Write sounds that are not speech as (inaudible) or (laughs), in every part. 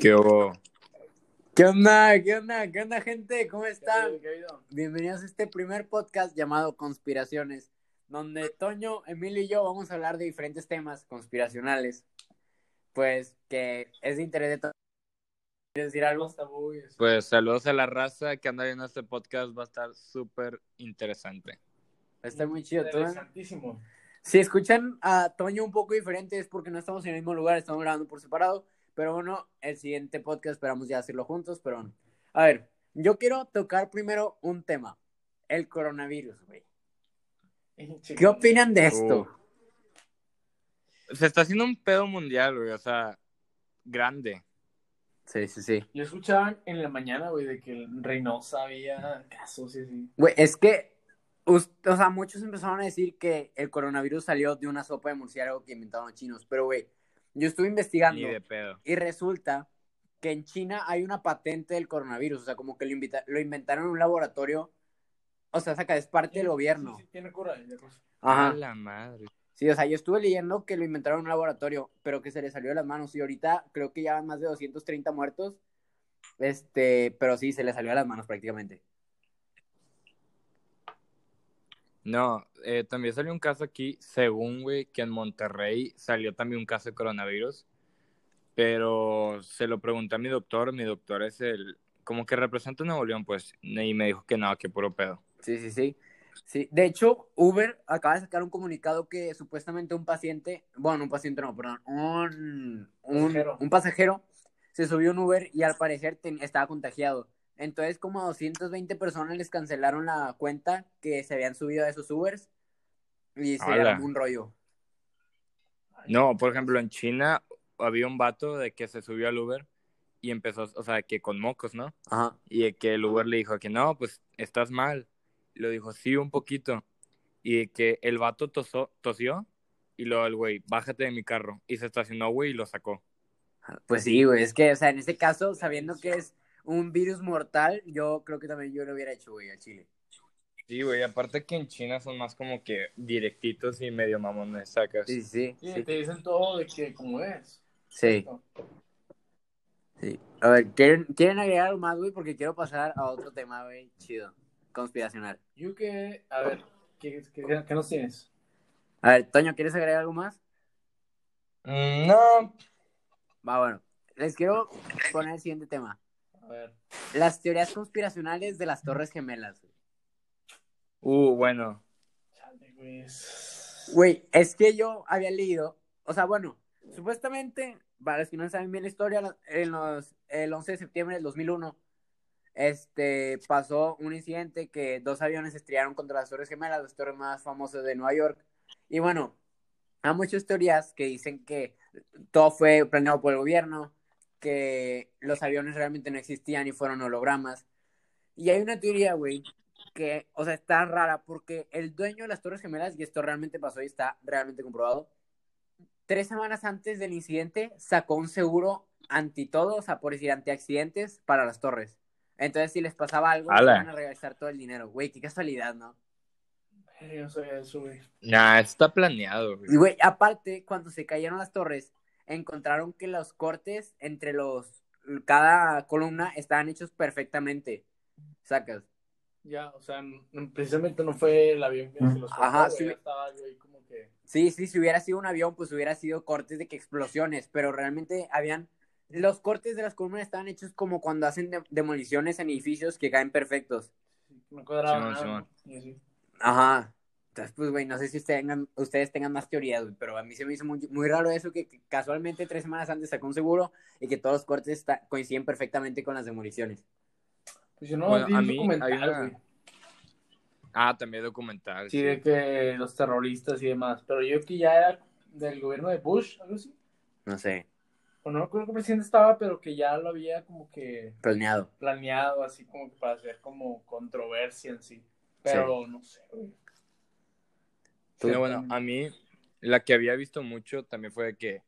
¿Qué hubo? ¿Qué onda? ¿Qué onda? ¿Qué onda, gente? ¿Cómo están? Bienvenidos a este primer podcast llamado Conspiraciones, donde Toño, Emilio y yo vamos a hablar de diferentes temas conspiracionales, pues que es de interés de todos. ¿Quieres decir algo? Pues saludos a la raza que anda viendo este podcast, va a estar súper interesante. Está muy chido. Tú- Interesantísimo. Si escuchan a Toño un poco diferente es porque no estamos en el mismo lugar, estamos grabando por separado. Pero bueno, el siguiente podcast esperamos ya hacerlo juntos. Pero a ver, yo quiero tocar primero un tema: el coronavirus, güey. ¿Qué opinan de esto? Se está haciendo un pedo mundial, güey, o sea, grande. Sí, sí, sí. Yo escuchaba en la mañana, güey, de que en Reynosa había casos y así. Güey, es que, o sea, muchos empezaron a decir que el coronavirus salió de una sopa de murciélago que inventaron los chinos. Pero, güey, yo estuve investigando Ni de pedo. y resulta que en China hay una patente del coronavirus. O sea, como que lo, invita- lo inventaron en un laboratorio. O sea, saca, es parte del gobierno. Sí, sí, tiene cura. A Ajá. la madre. Sí, o sea, yo estuve leyendo que lo inventaron en un laboratorio, pero que se le salió de las manos. Y ahorita creo que ya van más de 230 muertos. Este, pero sí, se le salió de las manos prácticamente. No, eh, también salió un caso aquí, según, güey, que en Monterrey salió también un caso de coronavirus, pero se lo pregunté a mi doctor, mi doctor es el, como que representa Nuevo León, pues, y me dijo que no, que puro pedo. Sí, sí, sí. Sí, de hecho, Uber acaba de sacar un comunicado que supuestamente un paciente, bueno, un paciente no, perdón, un, un, Pasajero. un pasajero se subió a un Uber y al parecer ten- estaba contagiado. Entonces, como a 220 personas les cancelaron la cuenta que se habían subido a esos Ubers y se armó un rollo. No, por ejemplo, en China había un vato de que se subió al Uber y empezó, o sea, que con mocos, ¿no? Ajá. Y de que el Uber le dijo que no, pues estás mal. Y lo dijo, sí, un poquito. Y de que el vato tosó- tosió y luego el güey, bájate de mi carro. Y se estacionó, güey, y lo sacó. Pues sí, güey, es que, o sea, en este caso, sabiendo que es un virus mortal, yo creo que también yo lo hubiera hecho, güey, al Chile. Sí, güey, aparte que en China son más como que directitos y medio mamones, sacas. Sí, sí, Sí, sí. te dicen todo de que como es. Sí. Sí. A ver, ¿quieren, ¿quieren agregar algo más, güey? Porque quiero pasar a otro tema, güey, chido, conspiracional. Yo que, a ver, ¿qué, qué, qué nos tienes? A ver, Toño, ¿quieres agregar algo más? Mm, no. Va, bueno. Les quiero poner el siguiente tema. Ver. Las teorías conspiracionales de las Torres Gemelas. güey. Uh, bueno. Chale, güey. es- Güey, es que yo había leído, o sea, bueno, supuestamente, para los que no saben bien la historia, en los, el 11 de septiembre del 2001, este, pasó un incidente que dos aviones estrellaron contra las Torres Gemelas, las torres más famosas de Nueva York. Y bueno, hay muchas teorías que dicen que todo fue planeado por el gobierno, que los aviones realmente no existían y fueron hologramas. Y hay una teoría, güey, que, o sea, está rara porque el dueño de las Torres Gemelas, y esto realmente pasó y está realmente comprobado, tres semanas antes del incidente sacó un seguro anti todo, o sea, por decir, anti accidentes para las torres. Entonces, si les pasaba algo, iban a regresar todo el dinero. Güey, qué casualidad, ¿no? Yo no sabía eso, güey. Nah, está planeado, güey. Y, güey, aparte, cuando se cayeron las torres, encontraron que los cortes entre los, cada columna estaban hechos perfectamente. Sacas. Ya, o sea, precisamente no fue el avión que se los cortó, Ajá, sí. ya estaba yo ahí como que... Sí, sí, si hubiera sido un avión, pues hubiera sido cortes de que explosiones, pero realmente habían... Los cortes de las columnas estaban hechos como cuando hacen de- demoliciones en edificios que caen perfectos. No cuadraba Simón. ¿no? Y así. Ajá. Entonces, pues, güey, no sé si ustedes tengan, ustedes tengan más teorías, güey, pero a mí se me hizo muy, muy raro eso que, que casualmente tres semanas antes sacó un seguro y que todos los cortes está- coinciden perfectamente con las demoliciones. Pues yo no Bueno, vi a mí documental, hay una- güey. Ah, también documental. Sí, sí. de que los terroristas y demás. Pero yo que ya era del gobierno de Bush, algo así. No sé, O no recuerdo qué presidente estaba, pero que ya lo había como que planeado. planeado, así como que para hacer como controversia en sí. Pero no sé, güey. Sí, bueno, a mí la que había visto mucho también fue que,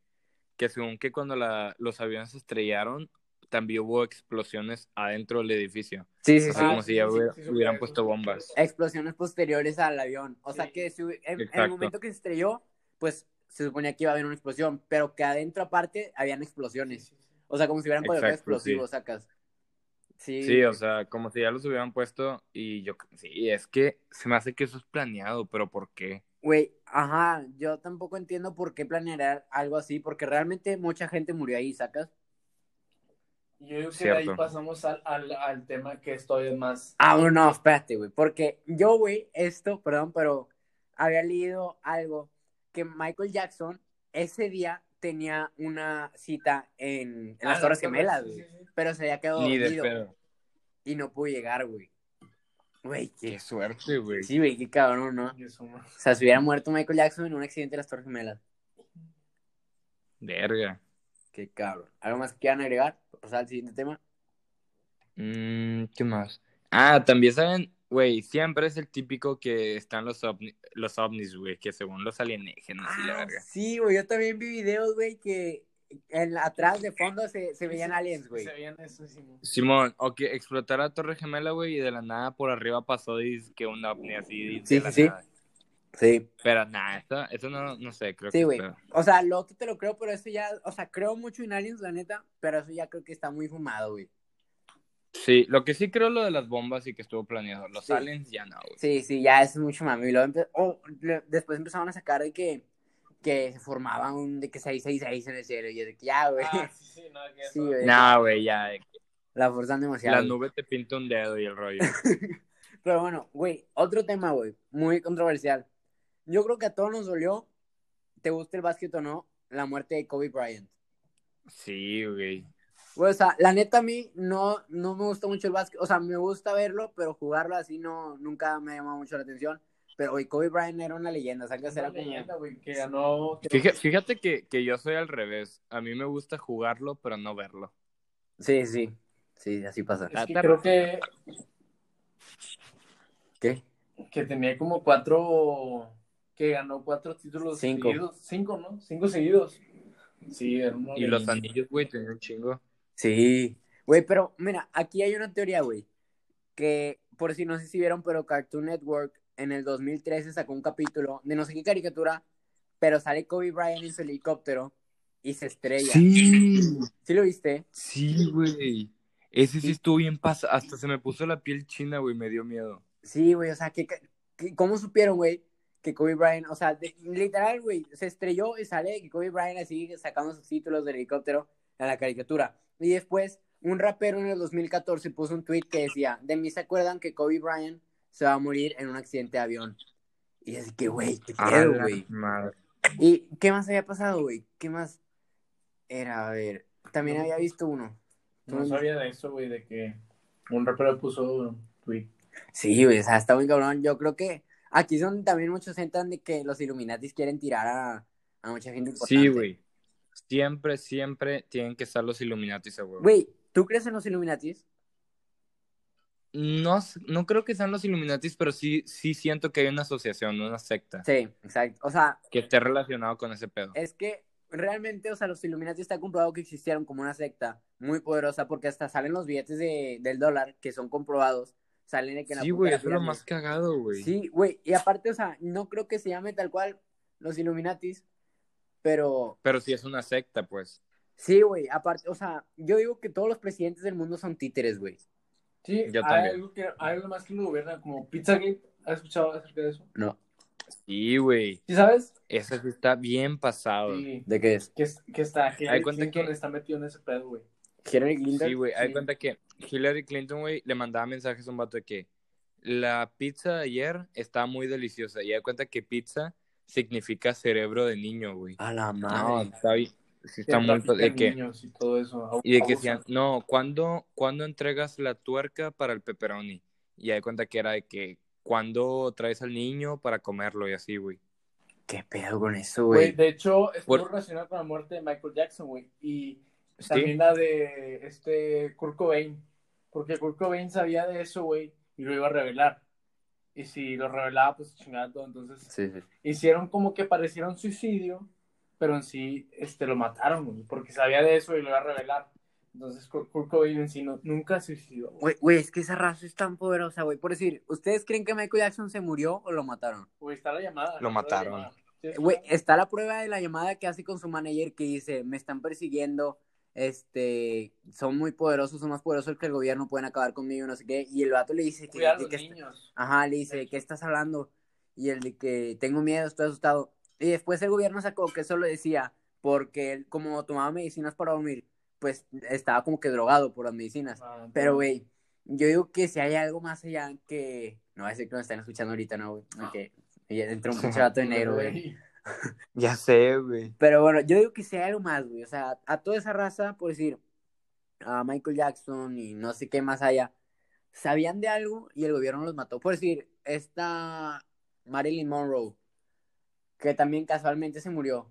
que según que cuando la, los aviones se estrellaron, también hubo explosiones adentro del edificio. Sí, sí, O sí. sea, como sí, si ya hubiera- sí, sí, hubieran puesto bombas. Explosiones posteriores al avión. O sea que si- en, en el momento que se estrelló, pues se suponía que iba a haber una explosión, pero que adentro aparte habían explosiones. O sea, como si hubieran colocado explosivos, sacas. Sí, Sí, o sea, como si ya los hubieran puesto y yo, sí, es que se me hace que eso es planeado, pero ¿por qué? Güey, ajá, yo tampoco entiendo por qué planear algo así, porque realmente mucha gente murió ahí, sacas. Yo digo que de ahí pasamos al, al, al tema que estoy más. Ah, no, espérate, güey, porque yo, güey, esto, perdón, pero había leído algo que Michael Jackson ese día tenía una cita en, en las Ah, Torres Gemelas, güey, sí. pero se había quedado Ni de dormido pedo. y no pudo llegar, güey. Güey, qué... Qué suerte, güey. Sí, güey, qué cabrón, ¿no? O sea, si hubiera muerto Michael Jackson en un accidente de las Torres Gemelas. Verga. Qué cabrón. ¿Algo más que quieran agregar? Pasar al siguiente tema. Mm, ¿qué más? Ah, también saben, güey, siempre es el típico que están los, ovni- los ovnis, güey, que según los alienígenas y la Ah, verga. sí, güey, yo también vi videos, güey, que en, atrás de fondo se, se veían aliens, güey. Se veían eso, ¿no? Simón, o que explotara la Torre Gemela, güey, y de la nada por arriba pasó y que un ovni así. de Sí, la sí, sí. nada. Sí. Pero nada, eso, eso no, no sé, creo Sí, que. güey. O sea, lo otro te lo creo, pero eso ya, o sea, creo mucho en aliens, la neta, pero eso ya creo que está muy fumado, güey. Sí, lo que sí creo lo de las bombas y que estuvo planeado. Los Sí. aliens ya no, güey. Sí, sí, ya es mucho mami. Y luego empe- oh, le- después empezaron a sacar de que, que se formaban un, de que 666 en el cielo, y yo de que ya, güey, Ah, sí, sí, no, que (laughs) Sí, güey. No, güey, ya. de que la forzan demasiado. La nube te pinta un dedo y el rollo. (laughs) Pero bueno, güey, otro tema, güey, muy controversial. Yo creo que a todos nos dolió, te guste el básquet o no, la muerte de Kobe Bryant. Sí, güey. Güey, o sea, la neta a mí no, no me gusta mucho el básquet, o sea, me gusta verlo, pero jugarlo así no, nunca me ha llamado mucho la atención. Pero, güey, Kobe Bryant era una leyenda, ¿sabes? Una Era como... leyenda, güey, que ganó. Fíjate, fíjate que, que yo soy al revés. A mí me gusta jugarlo, pero no verlo. Sí, sí, sí, así pasa. Es que Ah, creo que, ¿Qué? que tenía como cuatro. Que ganó cuatro títulos Cinco. seguidos. Cinco, ¿no? Cinco seguidos. Sí, era una Y los anillos, güey, tenía un chingo. Sí. Güey, pero mira, aquí hay una teoría, güey, que por si no sé si vieron, pero Cartoon Network en el 2013 sacó un capítulo de no sé qué caricatura, pero sale Kobe Bryant en su helicóptero y se estrella. Sí, ¿Sí lo viste? sí, güey. Ese sí estuvo bien pasado. Hasta se me puso la piel china, güey, me dio miedo. Sí, güey, o sea, que, que- ¿cómo supieron, güey? Que Kobe Bryant, o sea, de- literal, güey, se estrelló y sale que Kobe Bryant así sacando sus títulos del helicóptero en la caricatura. Y después, un rapero en el 2014 puso un tweet que decía, de mí se acuerdan que Kobe Bryant se va a morir en un accidente de avión. Y es que, güey, qué pedo, güey. madre. ¿Y qué más había pasado, güey? ¿Qué más era? A ver, también había visto uno. No sabía de eso, güey, de que un rapero puso un tweet. Sí, güey, o sea, está muy cabrón. Yo creo que aquí son también muchos entran de que los Illuminatis quieren tirar a, a mucha gente importante. Sí, güey. Siempre, siempre tienen que estar los Illuminatis a huevo. Güey, ¿tú crees en los Illuminatis? No, no creo que sean los Illuminatis, pero sí, sí siento que hay una asociación, una secta, Sí, exacto. O sea, que esté relacionado con ese pedo. es que realmente, o sea, los Illuminati está comprobado que existieron como una secta muy poderosa porque hasta salen los billetes de, del dólar que son comprobados. Salen de que Sí, güey, eso es lo más cagado, güey. Sí, güey, y aparte, o sea, no creo que se llame tal cual los Illuminatis, pero Pero sí es una secta, pues. sí, güey, aparte, o sea, yo digo que todos los presidentes del mundo son títeres, güey. Sí, Yo hay también. algo, que, hay algo más que lo gobierna, como Pizzagate. ¿Has escuchado acerca de eso? No. Sí, güey. ¿Sí sabes? Ese sí está bien pasado. Sí, Sí. ¿De qué es? Que, que está Hillary cuenta Clinton que- está metido en ese pedo, güey. Hillary Clinton. güey. Hay Sí. cuenta que Hillary Clinton, güey, le mandaba mensajes a un vato de que la pizza de ayer está muy deliciosa. Y hay cuenta que pizza significa cerebro de niño, güey. A la No, madre. está bien. Sí, está Que muy. trafican De que, niños y todo eso. y de que decían, no, ¿cuándo, ¿cuándo entregas la tuerca para el pepperoni? Y hay cuenta que era de que, ¿cuándo traes al niño para comerlo? Y así, güey. ¿Qué pedo con eso, Güey, güey? de hecho, estuvo Por- relacionado con la muerte de Michael Jackson, güey. Y Sí. también la de este Kurt Cobain. Porque Kurt Cobain sabía de eso, güey, y lo iba a revelar. Y si lo revelaba, pues chingada todo. Entonces, Sí, sí. hicieron como que pareciera un suicidio, pero en sí este, lo mataron, güey, porque sabía de eso y lo iba a revelar. Entonces, Kurt Cobain en sí no- nunca se suicidó. güey. Es que esa raza es tan poderosa, güey. Por decir, ¿ustedes creen que Michael Jackson se murió o lo mataron? Güey, está la llamada. Lo mataron. llamada. Sí, Güey, está la prueba de la llamada que hace con su manager que dice, me están persiguiendo, este, son muy poderosos, son más poderosos que el gobierno, pueden acabar conmigo, no sé qué. Y el vato le dice que, que- los que está- niños. Ajá, le dice, ¿qué estás hablando? Y el de que tengo miedo, estoy asustado. Y después el gobierno sacó que eso lo decía porque él, como tomaba medicinas para dormir, pues estaba como que drogado por las medicinas. Ah, Pero, güey, yo digo que si hay algo más allá que... No ser que nos están escuchando ahorita, ¿no, güey? Que ya entró un pinche vato de negro, güey. (laughs) Ya sé, güey. Pero bueno, yo digo que si hay algo más, güey. O sea, a toda esa raza, por decir, a Michael Jackson y no sé qué más haya, sabían de algo y el gobierno los mató. Por decir, esta Marilyn Monroe, que también casualmente se murió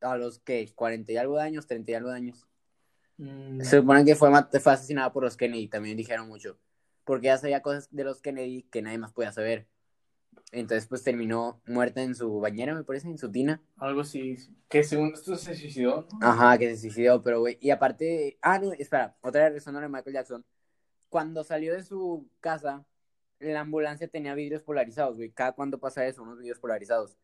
a los que 40 y algo de años, 30 y algo de años. Mm, Se supone que fue, fue asesinada por los Kennedy, también dijeron mucho. Porque ya sabía cosas de los Kennedy que nadie más podía saber. Entonces, pues terminó muerta en su bañera, me parece, en su tina. Algo así. Que según esto se suicidó, ¿no? Ajá, que se suicidó, pero güey. Y aparte, ah, no, espera, otra regresando a Michael Jackson. Cuando salió de su casa, la ambulancia tenía vidrios polarizados, güey. Cada cuando pasa eso, unos vidrios polarizados.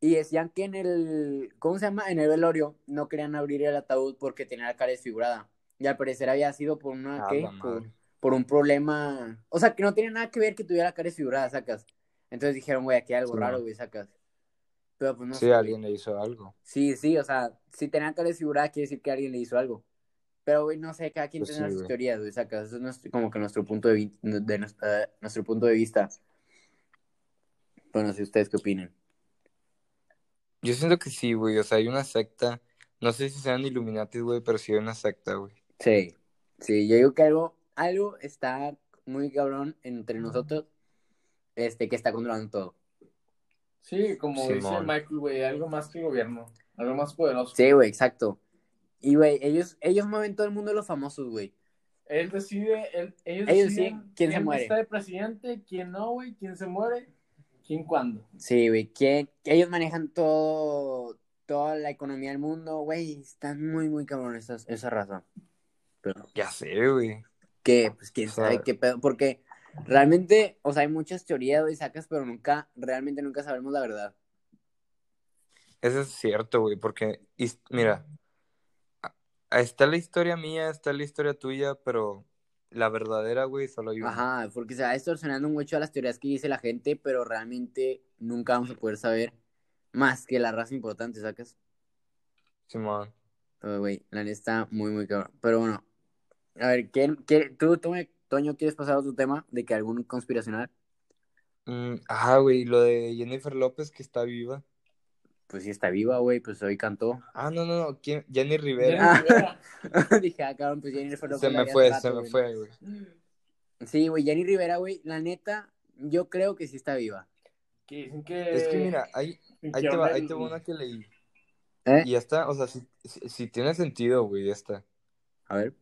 Y decían que en el, ¿cómo se llama? En el velorio no querían abrir el ataúd porque tenía la cara desfigurada. Y al parecer había sido por una, A ¿qué? la Por, un problema. O sea, que no tenía nada que ver que tuviera la cara desfigurada, sacas. Entonces dijeron, güey, aquí hay algo Sí, raro, güey, sacas. Pero pues no Sí, sé, güey. alguien le hizo algo. Sí, sí, o sea, si tenía cara desfigurada quiere decir que alguien le hizo algo. Pero, güey, no sé, cada quien Pues tiene sí, sus güey. teorías, güey, sacas. Eso es nuestro- como que nuestro punto de, nuestro punto de vista. Bueno, si ustedes qué opinan. Yo siento que sí, güey. O sea, hay una secta. No sé si sean Illuminati, güey, pero sí hay una secta, güey. Sí, sí, yo digo que algo, algo está muy cabrón entre nosotros, este, que está controlando todo. Sí, como dice. Michael, güey, algo más que el gobierno. Algo más poderoso. Sí, güey, exacto. Y, güey, ellos, ellos mueven todo el mundo de los famosos, güey. Él decide, él- ellos, Ellos deciden deciden quién se muere. está de presidente, quién no, güey, quién se muere, quién cuándo. Sí, güey, que, que ellos manejan todo, toda la economía del mundo, güey, están muy, muy cabrón esa, esa raza. Pero, Ya sé, güey. que, pues, quién O sea- sabe qué pedo, porque realmente, o sea, hay muchas teorías, güey, sacas, pero nunca, realmente nunca sabemos la verdad. Eso es cierto, güey, porque, mira, está la historia mía, está la historia tuya, pero la verdadera, güey, solo hay una. Ajá, porque se va distorsionando mucho a las teorías que dice la gente, pero realmente nunca vamos a poder saber más que la raza importante, sacas. Simón. Güey, la neta está muy, muy cabrón. Pero bueno, a ver, ¿quién, quién- tú, tú, Toño, ¿quieres pasar a otro tema de que algún conspiracional? Mm, ajá, güey, lo de Jennifer López que está viva. Pues sí está viva, güey, pues hoy cantó. Ah, no, no, no, ¿quién? Jenny Rivera. Jenny Rivera. (laughs) Dije, ah, cabrón, pues Jennifer López Se me fue, rato, se me güey. fue, güey. Sí, güey, Jenny Rivera, güey, la neta, yo creo que sí está viva. Que dicen que... Es que mira, ahí, ahí te va, ahí te va una que leí. ¿Eh? Y esta, o sea, si, si, si tiene sentido, güey, esta. A ver.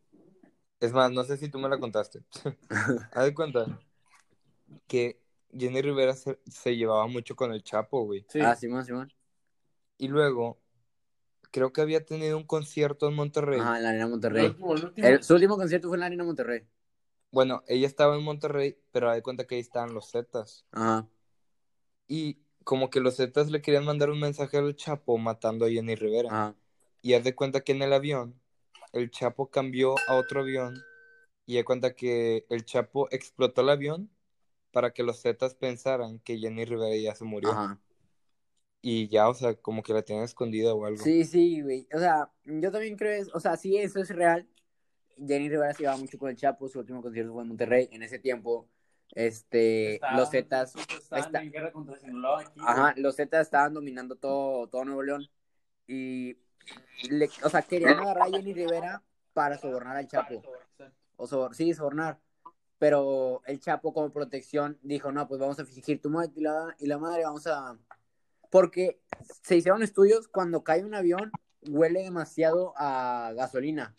Es más, no sé si tú me la contaste. (laughs) Haz de cuenta que Jenny Rivera se, se llevaba mucho con el Chapo, güey. Sí. Ah, Simón, Simón. Y luego, creo que había tenido un concierto en Monterrey. Ajá, en la Arena Monterrey. último, el último. El- su último concierto fue en la Arena Monterrey. Bueno, ella estaba en Monterrey, pero haz de cuenta que ahí estaban los Zetas. Ajá. Y como que los Zetas le querían mandar un mensaje al Chapo matando a Jenny Rivera. Ajá. Y haz de cuenta que en el avión, el Chapo cambió a otro avión. Y haz de cuenta que el Chapo explotó el avión para que los Zetas pensaran que Jenny Rivera ya se murió. Ajá. Y ya, o sea, como que la tienen escondida o algo. Sí, sí, güey. O sea, yo también creo, es- o sea, sí, eso es real. Jenny Rivera se llevaba mucho con el Chapo, su último concierto fue en Monterrey. En ese tiempo, este, Estaban- los Zetas, Estaban está- en guerra contra Sinaloa aquí. ajá, los Zetas estaban dominando todo, todo Nuevo León. Y, le- o sea, querían agarrar a Jenny Rivera para sobornar al Chapo. O sobor- sí, sobornar. Pero el Chapo, como protección, dijo: No, pues vamos a fingir tu muerte y la, y la madre, vamos a. Porque se hicieron estudios cuando cae un avión, huele demasiado a gasolina.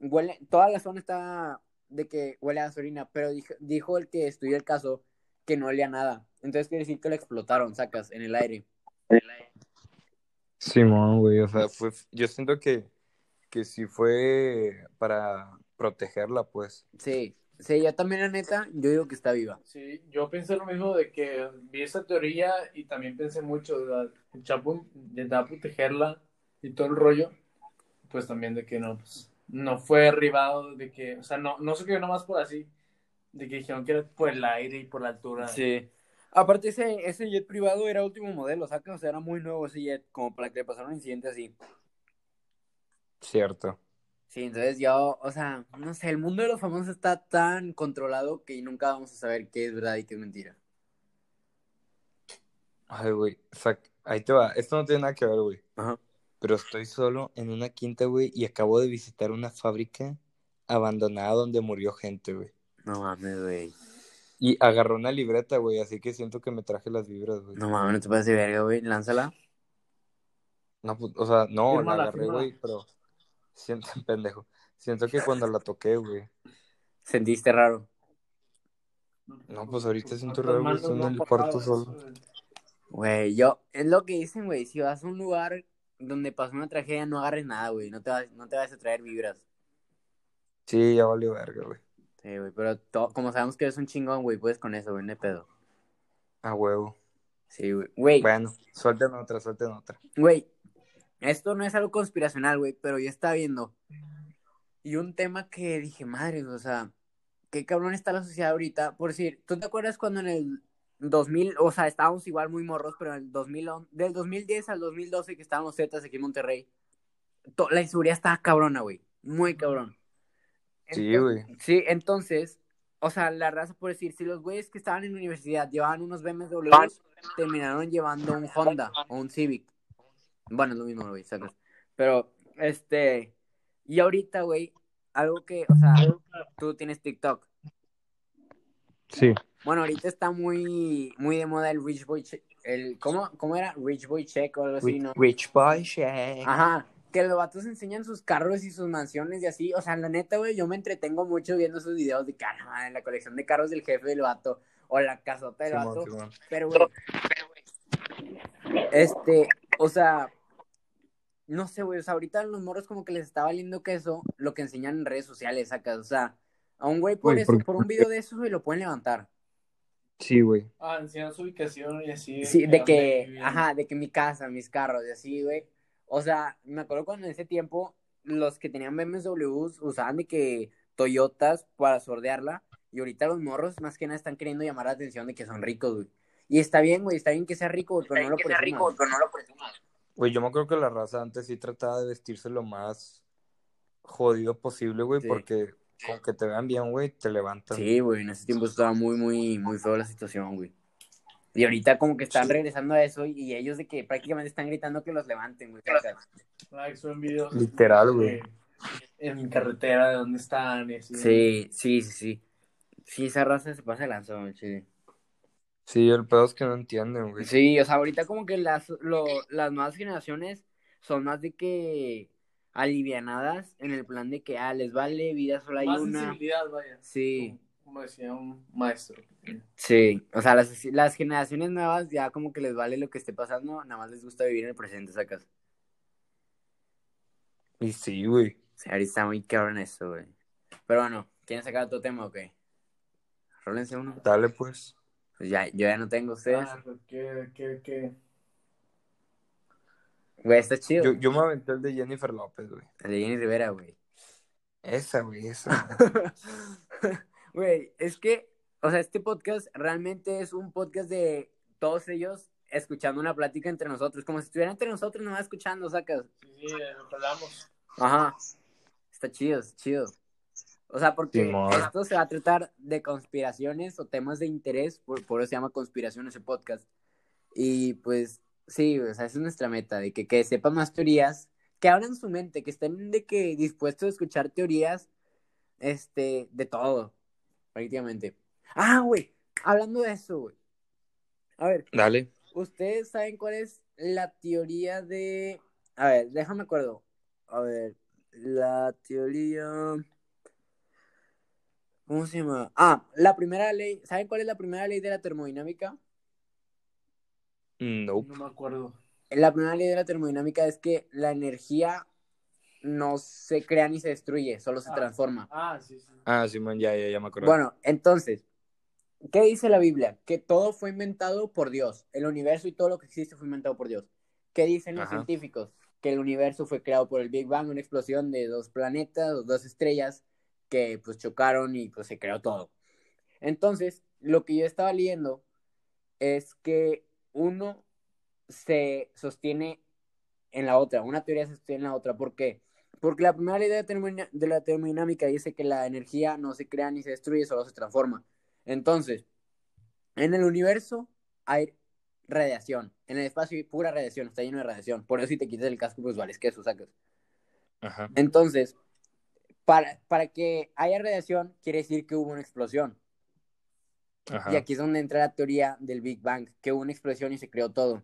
Huele, toda la zona está de que huele a gasolina, pero dijo, dijo el que estudió el caso que no olía nada. Entonces quiere decir que lo explotaron, sacas, en el aire. Simón, güey, o sea, fue, yo siento que, que sí fue para protegerla, pues. Sí, sí, yo también, la neta, yo digo que está viva. Sí, yo pensé lo mismo de que vi esa teoría y también pensé mucho, ¿verdad? el Chapo intentaba protegerla y todo el rollo, pues también de que no, pues, no fue derribado, de que, o sea, no, no se quedó nomás por así, de que dijeron que era por el aire y por la altura. Sí. Aparte, ese, ese jet privado era último modelo, ¿sacas? O sea, era muy nuevo ese jet, como para que le pasara un incidente así. Cierto. Sí, entonces yo, o sea, no sé, el mundo de los famosos está tan controlado que nunca vamos a saber qué es verdad y qué es mentira. Ay, güey. sac- Ahí te va. Esto no tiene nada que ver, güey. Ajá. Pero estoy solo en una quinta, güey, y acabo de visitar una fábrica abandonada donde murió gente, güey. No mames, güey. Y agarré una libreta, güey, así que siento que me traje las vibras, güey. No mames, no te pases verga, güey. Lánzala. No, pues, o sea, no, la agarré, güey, pero siento, (laughs) pendejo. Siento que cuando la toqué, güey. Sentiste raro. No, pues ahorita siento raro, güey, estoy en el cuarto solo. güey. Yo, es lo que dicen, güey. Si vas a un lugar donde pasó una tragedia, no agarres nada, güey. No te vas, no te vas a traer vibras. Sí, ya valió verga, güey. Sí, güey, pero to- como sabemos que eres un chingón, güey, puedes con eso, güey, no hay pedo. A huevo. Sí, güey. Güey, Bueno, suelten otra, suelten otra. güey, esto no es algo conspiracional, güey, pero yo estaba viendo. Y un tema que dije, madre, o sea, qué cabrón está la sociedad ahorita. Por decir, ¿tú te acuerdas cuando en el 2000, o sea, estábamos igual muy morros, pero en el 2011, del 2010 al 2012 que estábamos zetas aquí en Monterrey, to- la inseguridad estaba cabrona, güey, muy cabrón. Sí, güey. Sí, entonces, o sea, la raza por decir, si los güeyes que estaban en la universidad llevaban unos BMW, terminaron llevando un Honda o un Civic. Bueno, es lo mismo, güey, sacas. Pero, este, y ahorita, güey, algo que, o sea, tú tienes TikTok. Sí. Bueno, ahorita está muy, muy de moda el Rich Boy Check. El, ¿cómo, ¿Cómo era? Rich Boy Check o algo así, ¿no? Rich Boy Shake. Ajá, que los vatos enseñan sus carros y sus mansiones y así. O sea, la neta, güey, yo me entretengo mucho viendo sus videos de cara, madre, la colección de carros del jefe del vato o la casota del Simón, vato. Pero, güey, este, o sea, no sé, güey, o sea, ahorita a los morros como que les está valiendo queso lo que enseñan en redes sociales, sacas. O sea, a un güey por Güey, eso, porque- por un video de eso, güey, lo pueden levantar. Sí, güey. Ah, enseñan su ubicación y así. Sí, de que, ajá, de que mi casa, mis carros y así, güey. O sea, me acuerdo cuando en ese tiempo los que tenían BMWs usaban de que Toyotas para sordearla y ahorita los morros más que nada están queriendo llamar la atención de que son ricos, güey. Y está bien, güey, está bien que sea rico, güey, pero no lo presumas. Güey, yo me acuerdo que la raza antes sí trataba de vestirse lo más jodido posible, güey, Sí. porque con que te vean bien, güey, te levantan. Sí, güey, en ese tiempo estaba muy, muy, muy feo la situación, güey. Y ahorita como que están Sí. regresando a eso y, ellos de que prácticamente están gritando que los levanten, güey. sacas. Like, suben videos. Literal, güey. de- En carretera, de dónde están y así. Sí, sí, sí, sí. Sí, esa raza se pasa de lanza, güey, sí. Sí, el pedo es que no entienden, güey. Sí, o sea, ahorita como que las, lo, las nuevas generaciones son más de que alivianadas en el plan de que, ah, les vale, vida solo hay Más una. vaya. Sí, Como, decía un maestro. sí. O sea, las, las generaciones nuevas ya como que les vale lo que esté pasando, nada más les gusta vivir en el presente, sacas. Y sí, güey. O sea, ahorita está muy cabrón eso, güey. Pero bueno, ¿quieren sacar otro tema o qué? Rólense uno. Dale, pues. Pues ya, yo ya no tengo ustedes. Ah, pues, ¿qué, qué, qué? Güey, está chido. Yo, yo me aventé el de Jennifer López, güey. El de Jenny Rivera, güey. Esa, güey, esa. (laughs) Güey, es que, o sea, este podcast realmente es un podcast de todos ellos escuchando una plática entre nosotros, como si estuvieran entre nosotros nomás escuchando, sacas. Sí, sí, lo que hablamos. Ajá. Está chido, está chido. O sea, porque Simón. esto se va a tratar de conspiraciones o temas de interés, por, por eso se llama conspiración ese podcast. Y pues, sí, o sea, esa es nuestra meta, de que, que sepan más teorías, que abran su mente, que estén de que dispuestos a escuchar teorías, este, de todo, prácticamente. Ah, güey, hablando de eso, güey. A ver, Dale. ¿Ustedes saben cuál es la teoría de... A ver, déjame acuerdo. A ver, la teoría... ¿Cómo se llama? Ah, la primera ley. ¿Saben cuál es la primera ley de la termodinámica? Nope. No me acuerdo. La primera ley de la termodinámica es que la energía no se crea ni se destruye, solo se Ah. transforma. Ah, sí, sí. Ah, Simón, ya, ya, ya me acuerdo. Bueno, entonces, ¿qué dice la Biblia? Que todo fue inventado por Dios. El universo y todo lo que existe fue inventado por Dios. ¿Qué dicen los Ajá. científicos? que el universo fue creado por el Big Bang, una explosión de dos planetas, dos estrellas que pues chocaron y pues se creó todo. Entonces, lo que yo estaba leyendo es que uno se sostiene en la otra, una teoría se sostiene en la otra. ¿Por qué? Porque la primera ley de, de la termodinámica dice que la energía no se crea ni se destruye, solo se transforma. Entonces, en el universo hay radiación. En el espacio hay pura radiación, está lleno de radiación. Por eso si te quitas el casco, pues vales que eso sacas. Ajá. Entonces, para, para que haya radiación, quiere decir que hubo una explosión. Ajá. Y aquí es donde entra la teoría del Big Bang, que hubo una explosión y se creó todo.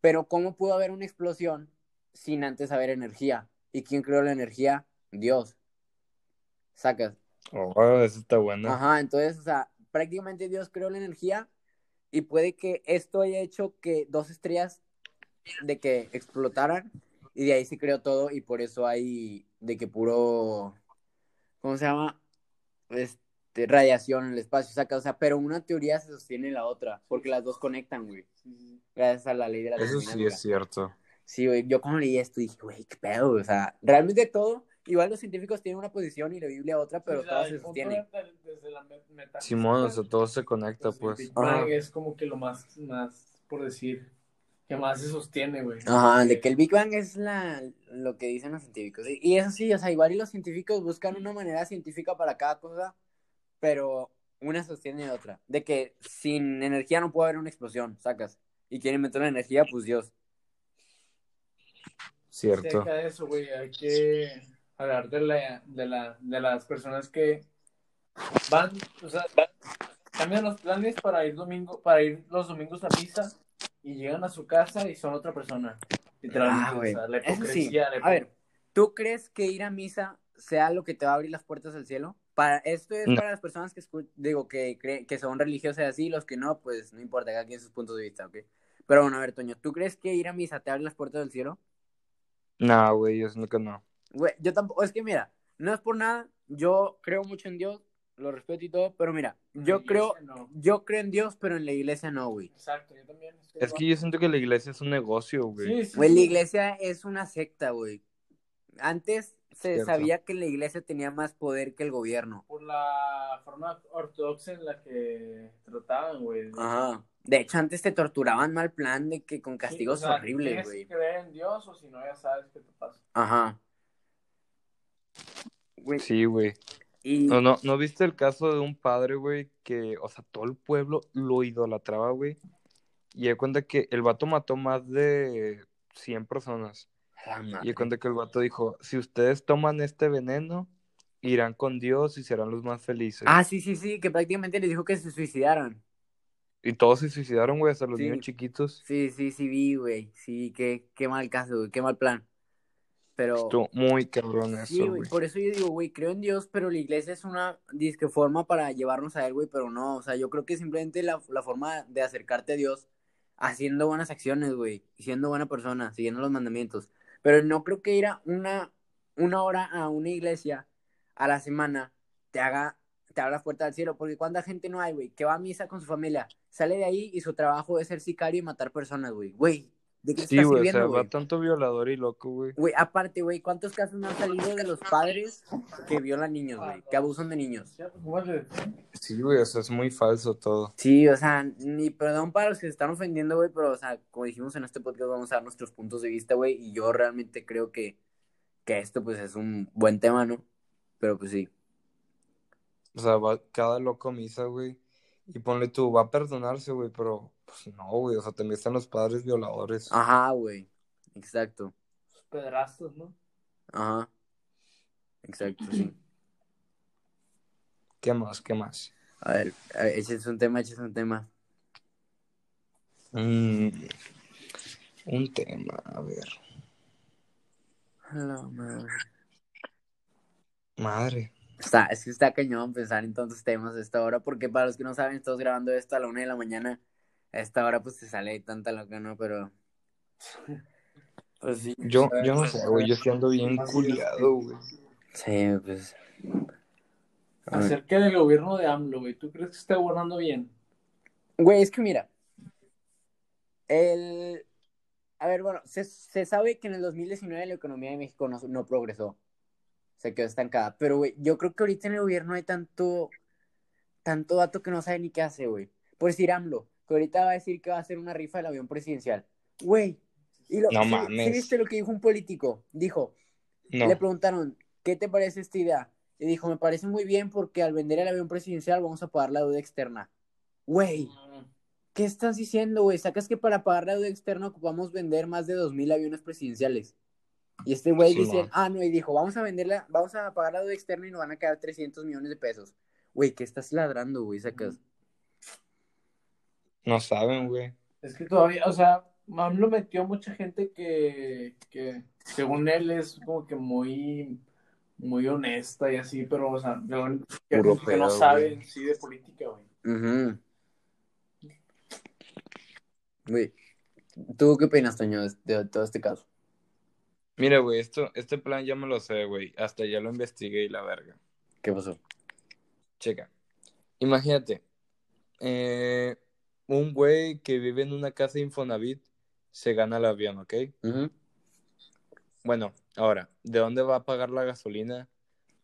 Pero ¿cómo pudo haber una explosión sin antes haber energía? ¿Y quién creó la energía? Dios. Sacas. Oh, eso está bueno. Ajá, entonces, o sea, prácticamente Dios creó la energía y puede que esto haya hecho que dos estrellas de que explotaran y de ahí se creó todo y por eso hay de que puro, ¿cómo se llama? Este, radiación en el espacio, saca, o sea, pero una teoría se sostiene en la otra, porque las dos conectan, güey, gracias a la ley de la Eso sí es cierto. Sí, güey, yo cuando leí esto dije, güey, qué pedo, o sea, realmente todo, igual los científicos tienen una posición y la Biblia otra, pero Sí, el se punto sostiene. de- desde la me- metafísica, Simón, o sea, todo se conecta, pues, pues. Es como que lo más, más, por decir, que más se sostiene, güey. Ajá, de que el Big Bang es la, lo que dicen los científicos. Y, y eso sí, o sea, igual y los científicos buscan una manera científica para cada cosa, pero una sostiene a otra. De que sin energía no puede haber una explosión, sacas. Y quieren meter la energía, pues Dios. Cierto. De eso, güey, hay que hablar de, la, de, la, de las personas que van, o sea, cambian los planes para ir domingo, para ir los domingos a misa y llegan a su casa y son otra persona. Literalmente, Ah, güey. o sea, la Eso sí. hipocresía. la A ver, ¿tú crees que ir a misa sea lo que te va a abrir las puertas del cielo? Para, esto es No. para las personas que escu- digo que creen que son religiosas así, los que no, pues no importa, cada quien sus puntos de vista, ¿ok? Pero bueno, a ver, Toño, ¿tú crees que ir a misa te abre las puertas del cielo? No, güey, yo que no. Güey, yo tampoco, es que mira, no es por nada, yo creo mucho en Dios, lo respeto y todo, pero mira, yo creo, no. yo creo en Dios, pero en la iglesia no, güey. Exacto, yo también. estoy Es que yo siento que la iglesia es un negocio, güey. Sí, sí, Güey, la iglesia es una secta, güey. Antes se Cierto. sabía que la iglesia tenía más poder que el gobierno. Por la forma ortodoxa en la que trataban, güey. Ajá. De hecho, antes te torturaban mal plan de que con castigos Sí, o sea, horribles, Tienes güey. que creer en Dios o si no, ya sabes qué te pasa. Ajá. Güey, Sí, güey. Y... No, no, ¿no viste el caso de un padre, güey, que, o sea, todo el pueblo lo idolatraba, güey? Y de cuenta que el vato mató más de 100 personas. Ah, Y de cuenta que el vato dijo, si ustedes toman este veneno, irán con Dios y serán los más felices. Ah, sí, sí, sí, que prácticamente les dijo que se suicidaran. Y todos se suicidaron, güey, hasta los Sí. niños chiquitos. Sí, sí, sí vi, güey. Sí, qué, qué mal caso, güey, qué mal plan. Pero... Estuvo muy cabrón Sí, eso, güey, güey. por eso yo digo, güey, creo en Dios, pero la iglesia es una disque forma para llevarnos a Él, güey, pero no, o sea, yo creo que simplemente la, la forma de acercarte a Dios haciendo buenas acciones, güey, siendo buena persona, siguiendo los mandamientos. Pero no creo que ir a una, una hora a una iglesia a la semana te haga, te abra la puerta del cielo, porque cuánta gente no hay, güey, que va a misa con su familia, sale de ahí y su trabajo es ser sicario y matar personas, güey, güey, ¿de qué Sí, estás güey, o sirviendo, sea, güey? va tanto violador y loco, güey. Güey, aparte, güey, ¿cuántos casos no han salido de los padres que violan niños, güey? Que abusan de niños. Sí, güey, o sea, es muy falso todo. Sí, o sea, ni perdón para los que se están ofendiendo, güey, pero, o sea, como dijimos en este podcast, vamos a dar nuestros puntos de vista, güey, y yo realmente creo que, que esto, pues, es un buen tema, ¿no? Pero, pues, sí. O sea, va cada loco misa, güey. Y ponle tú, va a perdonarse, güey, pero pues no, güey. O sea, también están los padres violadores. Ajá, güey. Exacto. Los pedrastos, ¿no? Ajá. Exacto, sí. ¿Qué más? ¿Qué más? A ver, a ver, ese es un tema, ese es un tema. Mm, un tema, a ver. La madre. Madre. Está, es que está cañón pensar en tantos temas a esta hora, porque para los que no saben, estamos grabando esto a la una de la mañana. A esta hora, pues, te sale tanta loca, ¿no? Pero... Pues sí. Yo, yo no sé, güey. Yo estoy ando bien culiado, güey. Sí, pues... Acerca del gobierno de AMLO, güey. ¿Tú crees que está gobernando bien? Güey, es que mira, el... a ver, bueno, se, se sabe que en el 2019 la economía de México no, no progresó. Se quedó estancada. Pero, güey, yo creo que ahorita en el gobierno hay tanto, tanto dato que no sabe ni qué hace, güey. Por decir AMLO, que ahorita va a decir que va a hacer una rifa del avión presidencial. Güey, y lo, No ¿sí- mames. ¿sí viste lo que dijo un político? Dijo, No. le preguntaron, ¿qué te parece esta idea? Y dijo, me parece muy bien porque al vender el avión presidencial vamos a pagar la deuda externa. Güey, ¿qué estás diciendo, güey? Sacas que para pagar la deuda externa ocupamos vender más de 2.000 aviones presidenciales. Y este güey Sí, dice, man. ah, no, y dijo, vamos a venderla, vamos a pagar la deuda externa y nos van a quedar 300 millones de pesos. Güey, ¿qué estás ladrando, güey? Sacas. No saben, güey. Es que todavía, o sea, AMLO metió mucha gente que, que según él es como que muy, muy honesta y así, pero, o sea, yo- que, Puro que no saben sí de política, güey. Güey, ¿tú qué opinas, Toño, de, de todo este caso? Mira, güey, esto, este plan ya me lo sé, güey. Hasta ya lo investigué y la verga. ¿Qué pasó? Checa. Imagínate. eh, un güey que vive en una casa de Infonavit se gana el avión, ¿ok? Bueno, ahora, ¿de dónde va a pagar la gasolina?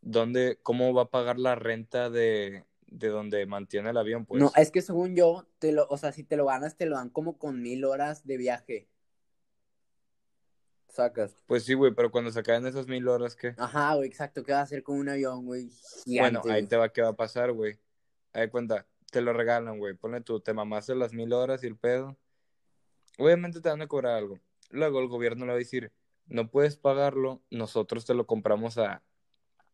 ¿Dónde, cómo va a pagar la renta de, de donde mantiene el avión? Pues, No, es que según yo, te lo, o sea, si te lo ganas, te lo dan como con mil horas de viaje. Sacas. pues sí, güey, pero cuando se caen esas mil horas, ¿qué? Ajá, güey, exacto. ¿Qué va a hacer con un avión, güey? Bueno, ahí te va, ¿qué va a pasar, güey? Ahí cuenta, te lo regalan, güey. Ponle tú, te mamaste las mil horas y el pedo. Obviamente te van a cobrar algo. Luego el gobierno le va a decir, no puedes pagarlo, nosotros te lo compramos a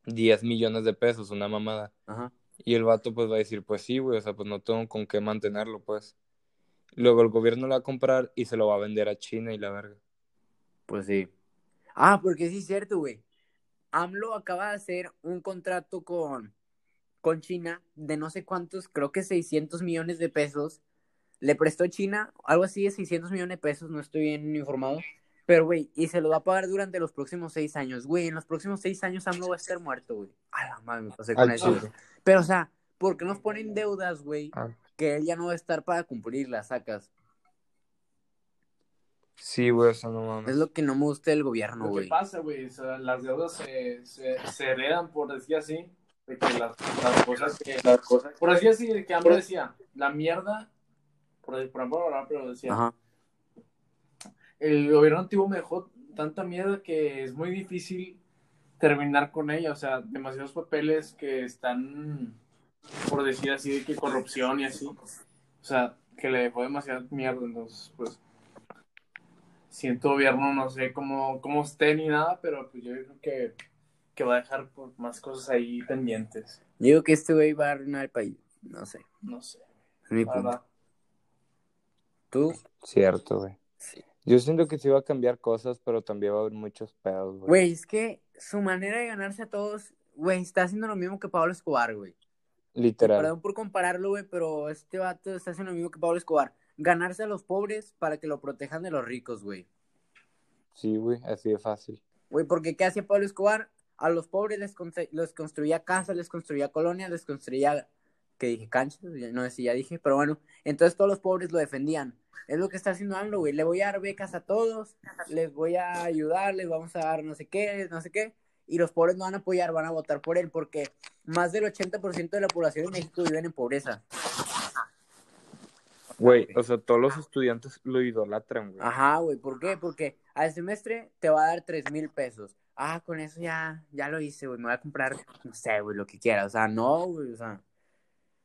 10 millones de pesos, una mamada. Ajá. Y el vato pues va a decir, pues sí, güey, o sea, pues no tengo con qué mantenerlo, pues. Luego el gobierno lo va a comprar y se lo va a vender a China y la verga. Pues sí. Ah, porque sí es cierto, güey. AMLO acaba de hacer un contrato con, con China de no sé cuántos, creo que 600 millones de pesos. Le prestó China algo así de 600 millones de pesos, no estoy bien informado. Pero, güey, y se lo va a pagar durante los próximos seis años. Güey, en los próximos seis años AMLO va a estar muerto, güey. A la madre, me pasé con eso. Pero, o sea, ¿por qué nos ponen deudas, güey? Ah. Que él ya no va a estar para cumplirlas, sacas. Sí, güey, o sea, no Es mames. lo que no me gusta del gobierno, Lo que güey. pasa, güey, o sea, las deudas se, se, se heredan, por decir así, de que las, las cosas que, las cosas, por decir así, de que AMLO decía, la mierda, por, por ejemplo, hablar, pero decía, Ajá. el gobierno antiguo me dejó tanta mierda que es muy difícil terminar con ella, o sea, demasiados papeles que están, por decir así, de que corrupción y así, o sea, que le dejó demasiada mierda, entonces, pues, siento gobierno, no sé cómo, cómo esté ni nada, pero pues yo creo que, que va a dejar pues, más cosas ahí pendientes, Yo digo que este güey va a arruinar el país. No sé. no sé, Es mi punto. verdad. ¿Tú? Cierto, güey. Sí. Yo siento que sí va a cambiar cosas, pero también va a haber muchos pedos, güey. Güey, es que su manera de ganarse a todos, güey, está haciendo lo mismo que Pablo Escobar, güey. Literal. Perdón por compararlo, güey, pero este vato está haciendo lo mismo que Pablo Escobar. Ganarse a los pobres para que lo protejan de los ricos, güey. Sí, güey, así de fácil. Güey, porque ¿qué hacía Pablo Escobar? A los pobres les, constru- les construía casas, les construía colonias, les construía, que dije, canchas, no sé si ya dije, pero bueno, entonces todos los pobres lo defendían. Es lo que está haciendo AMLO, güey. Le voy a dar becas a todos, les voy a ayudar, les vamos a dar no sé qué, no sé qué, y los pobres no van a apoyar, van a votar por él, porque más del 80% de la población de México viven en pobreza. Güey, o sea, todos los estudiantes lo idolatran, güey. Ajá, güey, ¿por qué? Porque al semestre te va a dar tres mil pesos. Ah, con eso ya, ya lo hice, güey, me voy a comprar, no sé, güey, lo que quiera. O sea, no, güey, o sea.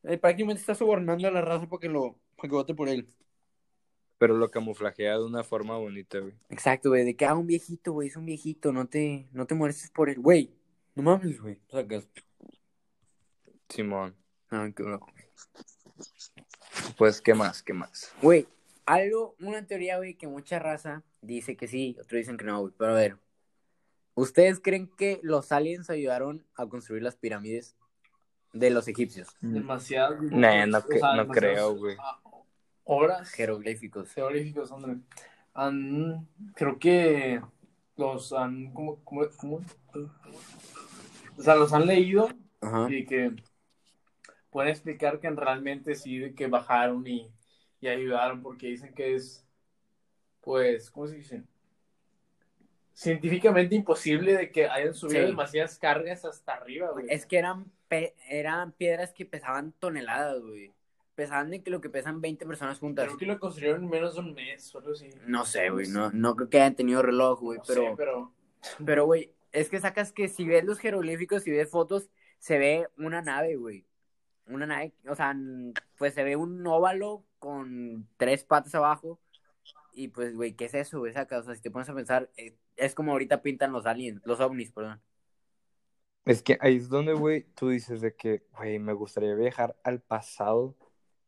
eh, prácticamente está sobornando a la raza para que lo, para que vote por él. Pero lo camuflajea de una forma bonita, güey. Exacto, güey, de que ah, un viejito, güey, es un viejito, no te, no te mueres por él, güey. No mames, güey. O sea, que Simón. Ah, qué bro. Pues, ¿qué más? ¿Qué más? Güey, algo, una teoría, güey, que mucha raza dice que sí, otros dicen que no, güey. Pero a ver, ¿ustedes creen que los aliens ayudaron a construir las pirámides de los egipcios? Demasiado. Nah, no, o que- sea, no creo, güey. ah, Horas Jeroglíficos. hombre. Han- creo que los han, ¿cómo, cómo, cómo? O sea, los han leído Ajá. y que pueden explicar que realmente sí, que bajaron y, y ayudaron, porque dicen que es pues, ¿cómo se dice? Científicamente imposible de que hayan subido Sí. demasiadas cargas hasta arriba, güey. Es que eran, eran piedras que pesaban toneladas, güey. Pesaban de que lo que pesan 20 personas juntas. Creo que lo construyeron en menos de un mes, o algo así. No sé, güey. No, no creo que hayan tenido reloj, güey. No sé, pero, pero... pero, güey, es que sacas que si ves los jeroglíficos, si ves fotos, se ve una nave, güey. Una nave, o sea, pues se ve un óvalo con tres patas abajo. Y pues, güey, ¿qué es eso? Sacas, o sea, si te pones a pensar, eh, es como ahorita pintan los aliens, los ovnis, perdón. Es que ahí es donde, güey, tú dices de que, güey, me gustaría viajar al pasado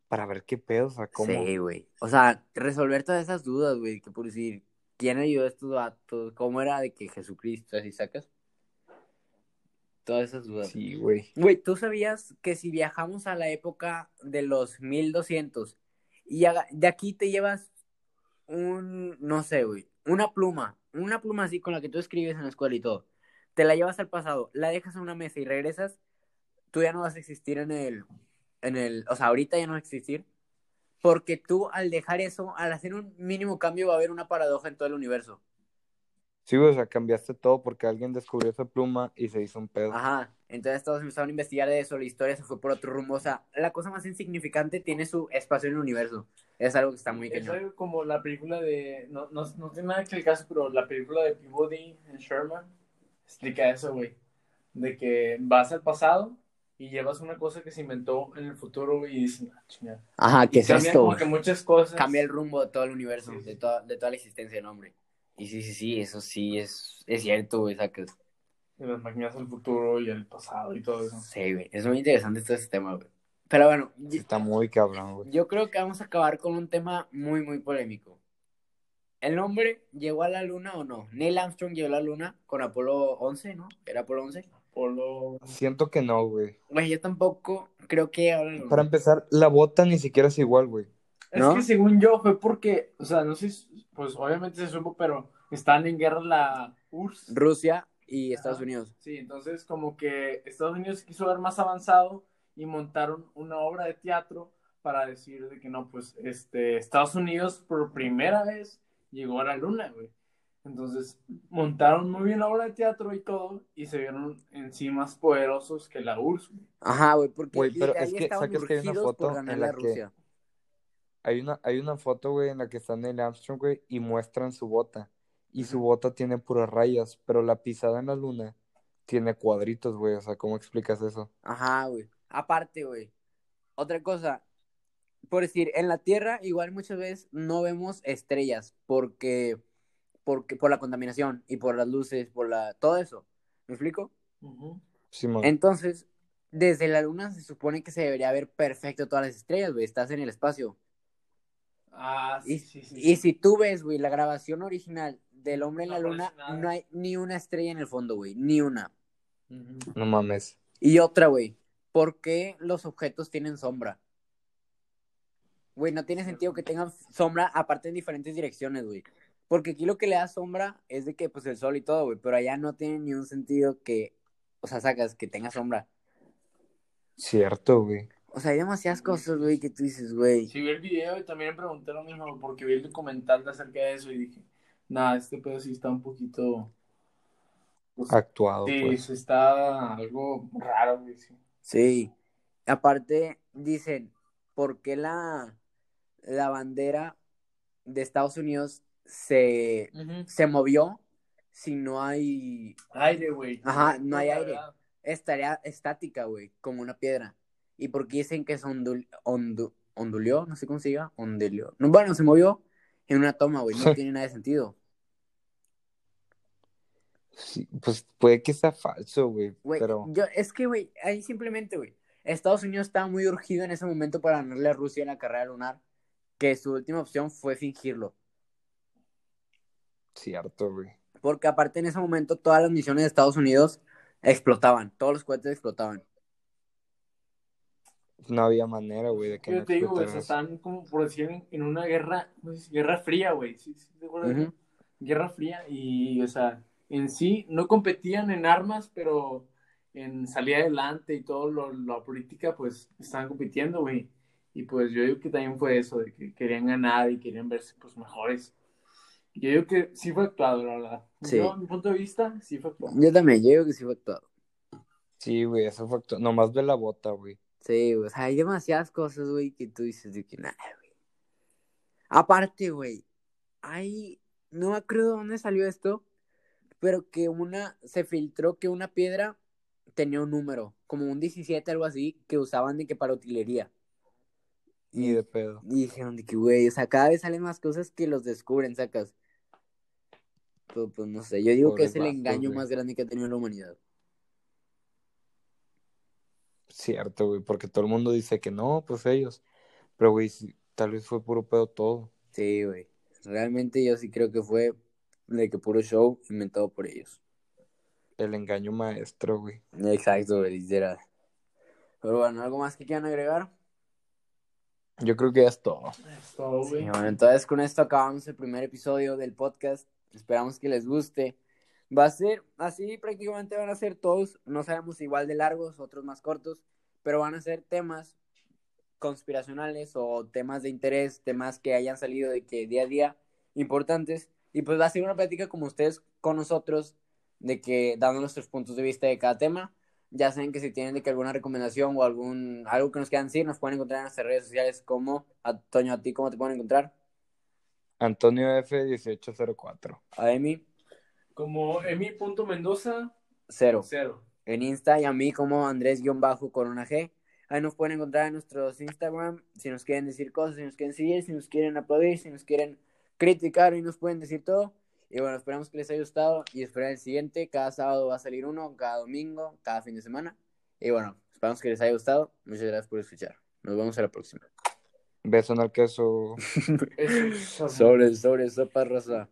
para ver qué pedo, o sea, cómo. Sí, güey. O sea, resolver todas esas dudas, güey, que por decir, ¿quién ayudó a estos vatos? ¿Cómo era de que Jesucristo, así sacas? Todas esas dudas. Sí, güey. Güey, ¿tú sabías que si viajamos a la época de los 1200 y de aquí te llevas un, no sé, güey, una pluma, una pluma así con la que tú escribes en la escuela y todo, te la llevas al pasado, la dejas en una mesa y regresas, tú ya no vas a existir en el, en el, o sea, ahorita ya no vas a existir, porque tú al dejar eso, al hacer un mínimo cambio va a haber una paradoja en todo el universo. Sí, o sea, cambiaste todo porque alguien descubrió esa pluma y se hizo un pedo. Ajá, entonces todos empezaron a investigar de eso, la historia se fue por otro rumbo, o sea, la cosa más insignificante tiene su espacio en el universo, es algo que está muy Es cañón. algo como la película de. No, no, no tiene nada que el caso, pero la película de Peabody and Sherman explica eso, güey. De que vas al pasado y llevas una cosa que se inventó en el futuro y dices, ah, chingada. Ajá, ¿qué Y es esto? Como que muchas cosas. Cambia el rumbo de todo el universo, Sí, sí. de, toda, de toda la existencia del hombre. Y sí, sí, sí, eso sí es, es cierto, güey, sacas. De las máquinas del futuro y el pasado y todo eso. Sí, güey, es muy interesante todo ese tema, güey. Pero bueno, Está muy cabrón, güey. yo creo que vamos a acabar con un tema muy, muy polémico. ¿El hombre llegó a la luna o no? Neil Armstrong llegó a la luna con Apolo 11, ¿no? ¿Era Apolo 11? Polo. Siento que no, güey. Güey, yo tampoco creo que ahora no. Para empezar, la bota ni siquiera es igual, güey. Es que según yo fue porque, o sea, no sé, si- pues obviamente se supo, pero están en guerra la URSS. Rusia y Estados Ajá. Unidos. Sí, entonces como que Estados Unidos quiso ver más avanzado y montaron una obra de teatro para decir de que no, pues este, Estados Unidos por primera vez llegó a la luna, güey. Entonces montaron muy bien la obra de teatro y todo y se vieron en sí más poderosos que la URSS. güey. Ajá, güey, porque Güey, pero literal es que sacas que hay una foto en ganarle a la que- Rusia. Hay una, hay una foto, güey, en la que está Neil Armstrong, güey, y muestran su bota. Y su bota tiene puras rayas, pero la pisada en la luna tiene cuadritos, güey. O sea, ¿cómo explicas eso? Ajá, güey. Aparte, güey. Otra cosa. Por decir, en la Tierra igual muchas veces no vemos estrellas porque, porque por la contaminación y por las luces, por la todo eso. ¿Me explico? Simón. Entonces, desde la Luna se supone que se debería ver perfecto todas las estrellas, güey. Estás en el espacio. Ah, Y, sí, sí, sí. y si tú ves, güey, la grabación original del hombre en No la Luna, nada. no hay ni una estrella en el fondo, güey. Ni una. No mames. Y otra, güey. ¿Por qué los objetos tienen sombra? Güey, no tiene sentido que tengan sombra aparte en diferentes direcciones, güey. Porque aquí lo que le da sombra es de que, pues, el sol y todo, güey. Pero allá no tiene ni un sentido que, o sea, sacas que tenga sombra. Cierto, güey. O sea, hay demasiadas cosas, güey, que tú dices, güey. Sí, vi el video y también me pregunté lo mismo porque vi el documental de acerca de eso y dije, nada, este pedo sí está un poquito... pues, Actuado, sí, pues. sí está algo raro, güey, sí. Sí. Aparte, dicen, ¿por qué la, la bandera de Estados Unidos se, se movió si no hay Aire, güey. Ajá, no hay aire. verdad. estaría estática, güey, como una piedra. ¿Y por qué dicen que se ondul- ondu- onduleó? No sé cómo se diga, onduleó. No, bueno, se movió en una toma, güey, no tiene nada de sentido. Sí, pues puede que sea falso, güey. Güey, Pero yo, es que, güey, ahí simplemente, güey, Estados Unidos estaba muy urgido en ese momento para ganarle a Rusia en la carrera lunar, que su última opción fue fingirlo. cierto, güey. Porque aparte en ese momento todas las misiones de Estados Unidos explotaban, todos los cohetes explotaban. No había manera, güey, de que no Yo te digo, güey, están como por decir en, una guerra, ¿cómo se dice? guerra fría, güey. ¿Sí, sí te acuerdas? Ujú. Guerra fría y, o sea, en sí no competían en armas, pero en salir adelante y todo lo, la política, pues estaban compitiendo, güey. Y pues yo digo que también fue eso, de que querían ganar y querían verse pues mejores. Yo digo que sí fue actuado, la verdad. Sí. Yo, mi punto de vista, sí fue actuado. Yo también, yo digo que sí fue actuado. Sí, güey, eso fue actu- Nomás ve la bota, güey. Sí, o sea, hay demasiadas cosas, güey, que tú dices de que nada, güey. Aparte, güey, hay, no me acuerdo dónde salió esto, pero que una, se filtró que una piedra tenía un número, como un 17, algo así, que usaban de que para utilería. Ni de pedo. Y dijeron de que, güey, o sea, cada vez salen más cosas que los descubren, sacas. Pero, pues no sé, yo digo que es el engaño güey. más grande que ha tenido la humanidad. Cierto, güey, porque todo el mundo dice que no, pues ellos. Pero, güey, sí, tal vez fue puro pedo todo. Sí, güey. Realmente yo sí creo que fue de que puro show inventado por ellos. El engaño maestro, güey. Exacto, güey, literal. Pero bueno, ¿algo más que quieran agregar? Yo creo que ya es todo. Es todo, Sí, güey. bueno, entonces con esto acabamos el primer episodio del podcast. Esperamos que les guste. Va a ser así, prácticamente van a ser todos, no sabemos igual de largos, otros más cortos, pero van a ser temas conspiracionales o temas de interés, temas que hayan salido de que día a día importantes. Y pues va a ser una plática como ustedes con nosotros, de que dando nuestros puntos de vista de cada tema. Ya saben que si tienen de que alguna recomendación o algún algo que nos quieran decir, nos pueden encontrar en nuestras redes sociales como Antonio, a ti, ¿cómo te pueden encontrar? Antonio F1804. A Emi, Como Emi.mendoza, cero. cero. En Insta y a mí como Andrés-Corona G. Ahí nos pueden encontrar en nuestros Instagram. Si nos quieren decir cosas, si nos quieren seguir, si nos quieren aplaudir, si nos quieren criticar, ahí nos pueden decir todo. Y bueno, esperamos que les haya gustado y esperen el siguiente. Cada sábado va a salir uno, cada domingo, cada fin de semana. Y bueno, esperamos que les haya gustado. Muchas gracias por escuchar. Nos vemos a la próxima. Beso en el queso. (laughs) Eso es Sobre, sobre, sopa rosa.